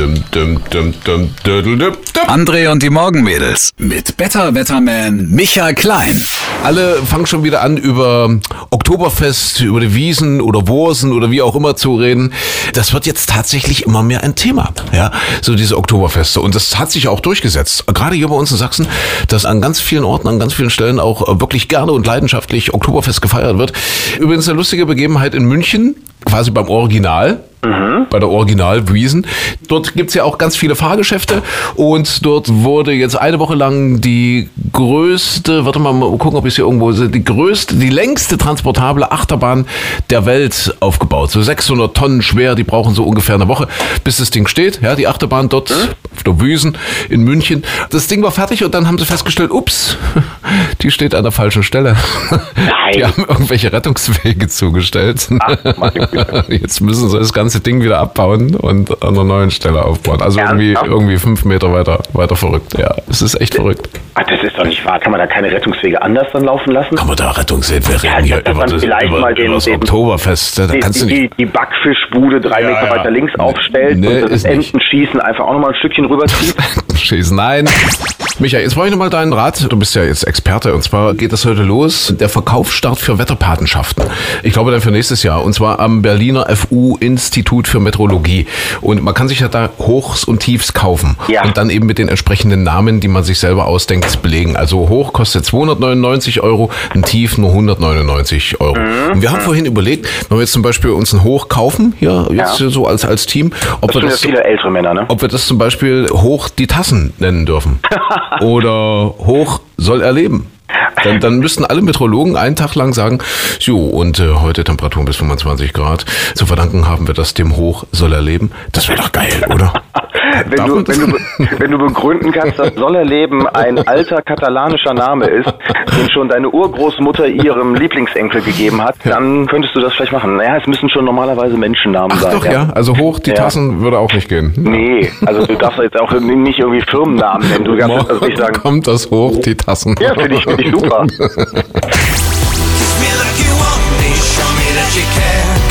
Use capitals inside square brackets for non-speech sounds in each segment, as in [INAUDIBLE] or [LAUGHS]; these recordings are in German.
Dum, dum, dum, dum, dödel, dum, dum. André und die Morgenmädels mit Better Wetterman Michael Klein. Alle fangen schon wieder an, über Oktoberfest, über die Wiesen oder Wursen oder wie auch immer zu reden. Das wird jetzt tatsächlich immer mehr ein Thema. Ja, so diese Oktoberfeste. Und das hat sich auch durchgesetzt. Gerade hier bei uns in Sachsen, dass an ganz vielen Orten, an ganz vielen Stellen auch wirklich gerne und leidenschaftlich Oktoberfest gefeiert wird. Übrigens eine lustige Begebenheit in München, quasi beim Original. Mhm. Bei der Original Wiesen. Dort gibt's ja auch ganz viele Fahrgeschäfte und dort wurde jetzt eine Woche lang die größte, warte mal, mal gucken, ob ich hier irgendwo sehe, die größte, die längste transportable Achterbahn der Welt aufgebaut. So 600 Tonnen schwer, die brauchen so ungefähr eine Woche, bis das Ding steht. Ja, die Achterbahn dort mhm. auf der Wiesen in München. Das Ding war fertig und dann haben sie festgestellt, ups, [LAUGHS] die steht an der falschen Stelle. Nein. Die haben irgendwelche Rettungswege zugestellt. Ach, [LAUGHS] Jetzt müssen sie das ganze Ding wieder abbauen und an einer neuen Stelle aufbauen. Also irgendwie, irgendwie fünf Meter weiter, weiter verrückt. Ja, es ist echt verrückt. Ach, das ist doch nicht wahr. Kann man da keine Rettungswege anders dann laufen lassen? Kann man da Rettungswege? Wir reden ja, hier über das, über, mal den, das Oktoberfest. Da die, kannst du nicht. Die, die Backfischbude drei ja, Meter ja. weiter links aufstellt nee, und das Entenschießen einfach auch nochmal ein Stückchen rüberzieht. [LAUGHS] Schießen, nein. Michael, jetzt brauche ich nochmal deinen Rat. Du bist ja jetzt Experte und zwar geht das heute los. Der Verkaufsstart für Wetterpatenschaften. Ich glaube dann für nächstes Jahr und zwar am Berliner FU Institut für Meteorologie. Und man kann sich ja da Hochs und Tiefs kaufen ja. und dann eben mit den entsprechenden Namen, die man sich selber ausdenkt, belegen. Also Hoch kostet 299 Euro, ein Tief nur 199 Euro. Mhm. Und wir haben vorhin überlegt, wenn wir jetzt zum Beispiel uns ein Hoch kaufen, hier jetzt ja. so als, als Team, ob das wir das, ja viele ältere Männer, ne? ob wir das zum Beispiel Hoch die Tassen nennen dürfen. [LAUGHS] oder hoch soll erleben. Dann, dann müssten alle Meteorologen einen Tag lang sagen, so, und äh, heute Temperaturen bis 25 Grad. Zu verdanken haben wir das dem Hoch soll erleben. Das wäre doch geil, oder? Wenn, du, wenn, [LAUGHS] du, wenn du begründen kannst, dass Sollerleben ein alter katalanischer Name ist, den schon deine Urgroßmutter ihrem Lieblingsenkel gegeben hat, dann könntest du das vielleicht machen. Naja, es müssen schon normalerweise Menschennamen Ach sein. Doch, ja. ja. Also hoch die ja. Tassen würde auch nicht gehen. Nee, also du darfst jetzt auch nicht irgendwie Firmennamen nennen. Du darfst also nicht sagen. Kommt das hoch, die Tassen. Ja, finde ich, find ich super. [LAUGHS]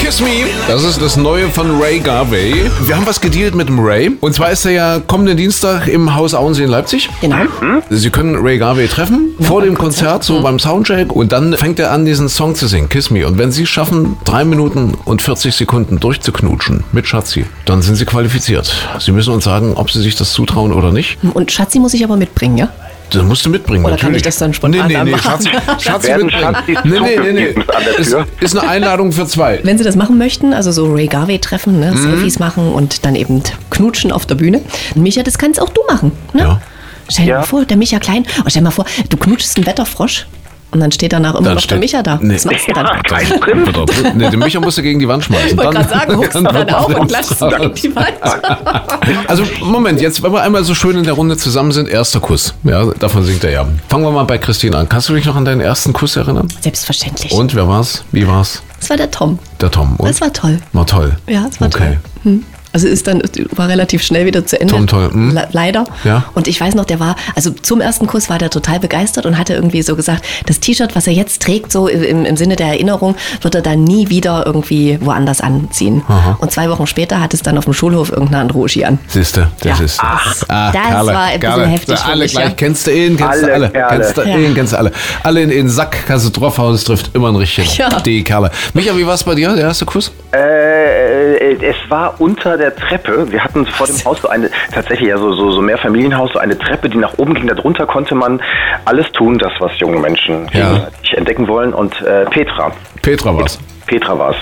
Kiss Me, das ist das Neue von Ray Garvey. Wir haben was gedealt mit dem Ray. Und zwar ist er ja kommenden Dienstag im Haus Auensee in Leipzig. Genau. Sie können Ray Garvey treffen ja, vor dem Konzert, so mhm. beim Soundcheck. Und dann fängt er an, diesen Song zu singen, Kiss Me. Und wenn Sie schaffen, drei Minuten und 40 Sekunden durchzuknutschen mit Schatzi, dann sind Sie qualifiziert. Sie müssen uns sagen, ob Sie sich das zutrauen oder nicht. Und Schatzi muss ich aber mitbringen, ja? Das musst du mitbringen, Oder natürlich. kann ich das dann spontan nee, nee, nee, machen? Schatz, Schatzi [LAUGHS] mitbringen. Nee, nee, nee, nee. Ist, ist eine Einladung für zwei. Wenn Sie das machen möchten, also so Ray Garvey treffen, ne, mhm. Selfies machen und dann eben knutschen auf der Bühne. Micha, das kannst auch du machen. Ne? Ja. Stell dir ja. mal vor, der Micha Klein, oh, stell dir mal vor, du knutschst einen Wetterfrosch und dann steht danach immer dann noch steht, der Micha da. Nee. Was machst du dann? [LAUGHS] Ja, nee, den Micha musst du gegen die Wand schmeißen. Ich wollte gerade sagen, huckst du dann auf und klatschst gegen die Wand. [LAUGHS] Also, Moment, jetzt, wenn wir einmal so schön in der Runde zusammen sind, erster Kuss. Ja, davon singt er ja. Fangen wir mal bei Christine an. Kannst du dich noch an deinen ersten Kuss erinnern? Selbstverständlich. Und, wer war's? Wie war's? Das war der Tom. Der Tom. Und? Das war toll. War toll. Ja, das war okay. toll. Hm. Also ist dann war relativ schnell wieder zu Ende. Tom, toll. Hm? Leider. Ja. Und ich weiß noch, der war also zum ersten Kuss war der total begeistert und hatte irgendwie so gesagt, das T-Shirt, was er jetzt trägt, so im, im Sinne der Erinnerung, wird er dann nie wieder irgendwie woanders anziehen. Aha. Und zwei Wochen später hat es dann auf dem Schulhof irgendeine andere Uschi an. Siehste, das ja. ist Ach, ah, das Kerle, war ein bisschen Kerle. heftig. So, alle mich, gleich. Ja. Kennst du ihn, kennst alle du alle. Kerle. Kennst du ja. ihn, kennst du alle. Alle in den Sack kannst du draufhauen, es trifft immer ein richtig. Ja. Die Kerle. Micha, wie war es bei dir, der erste Kuss? Äh, es war unter der Treppe. Wir hatten vor dem Haus so eine, tatsächlich ja so, so, so Mehrfamilienhaus, so eine Treppe, die nach oben ging. Darunter konnte man alles tun, das, was junge Menschen ja. entdecken wollen. Und äh, Petra. Petra war's. Petra war's.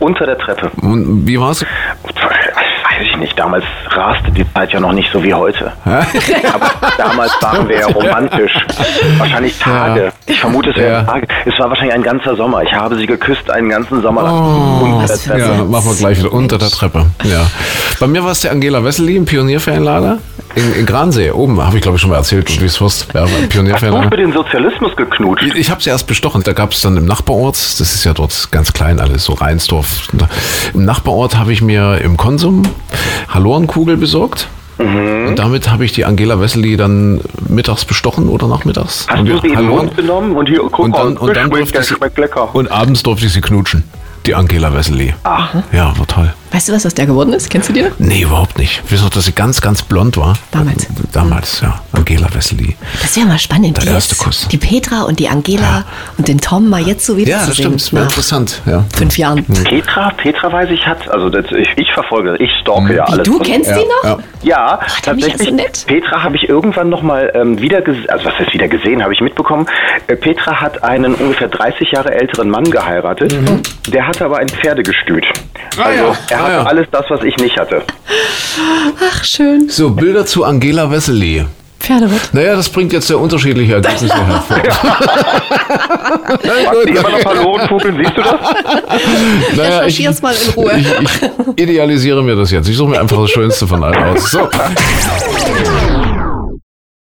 Unter der Treppe. Und wie war's? Weiß ich nicht, damals raste die Zeit ja noch nicht so wie heute. Aber damals waren wir ja [LAUGHS] romantisch. Wahrscheinlich Tage. Ich vermute, es wären. Tage. Es war wahrscheinlich ein ganzer Sommer. Ich habe sie geküsst einen ganzen Sommer lang. Oh, unter der Treppe. Ja, machen wir gleich wieder unter der Treppe. Ja. Bei mir war es der Angela Wessely im Pionierferienlager in, in Gransee. Oben habe ich, glaube ich, schon mal erzählt, wie es wirst. Ja, Pionierferienlager. Hast du für den Sozialismus geknutscht? Ich, ich habe sie erst bestochen. Da gab es dann im Nachbarort, das ist ja dort ganz klein alles, so Rheinsdorf. Im Nachbarort habe ich mir im Konsum Hallorenkugel besorgt. Mhm. Und damit habe ich die Angela Wessely dann mittags bestochen oder nachmittags. Hast und du sie in den Mund genommen und hier, guck und dann, mal, und dann schmeckt, durfte schmeckt lecker. Und abends durfte ich sie knutschen. Die Angela Wessely. Ach. Ja, war toll. Weißt du, was aus der geworden ist? Kennst du die noch? Nee, überhaupt nicht. Ich weiß noch, dass sie ganz, ganz blond war. Damals. Damals, ja. Angela Wesley. Das wäre mal spannend. Der die erste Kuss. Die Petra und die Angela und den Tom mal jetzt so wieder Ja, zu das sehen. stimmt. Das wäre Nach interessant. Ja. fünf Jahren. Petra, Petra weiß ich hat, also das, ich, ich verfolge, ich stalke ja Wie, alles. du was- kennst Ja, die noch? ja. Ja, ist tatsächlich. so nett. Petra habe ich irgendwann noch mal ähm, wieder gesehen, also was heißt wieder gesehen, habe ich mitbekommen. Äh, Petra hat einen ungefähr 30 Jahre älteren Mann geheiratet. Der hatte aber ein Pferdegestüt. Ah, also ja. er Ah, hatte ja. alles das, was ich nicht hatte. Ach, schön. So, Bilder zu Angela Wesley. Pferdewirt. Naja, das bringt jetzt sehr unterschiedliche Ergebnisse [LAUGHS] hervor. Immer noch verloren fugeln, siehst du das? Naja, ich, Recherchier's mal in Ruhe. ich, ich idealisiere mir das jetzt. Ich suche mir einfach das Schönste von allen aus. So. [LAUGHS]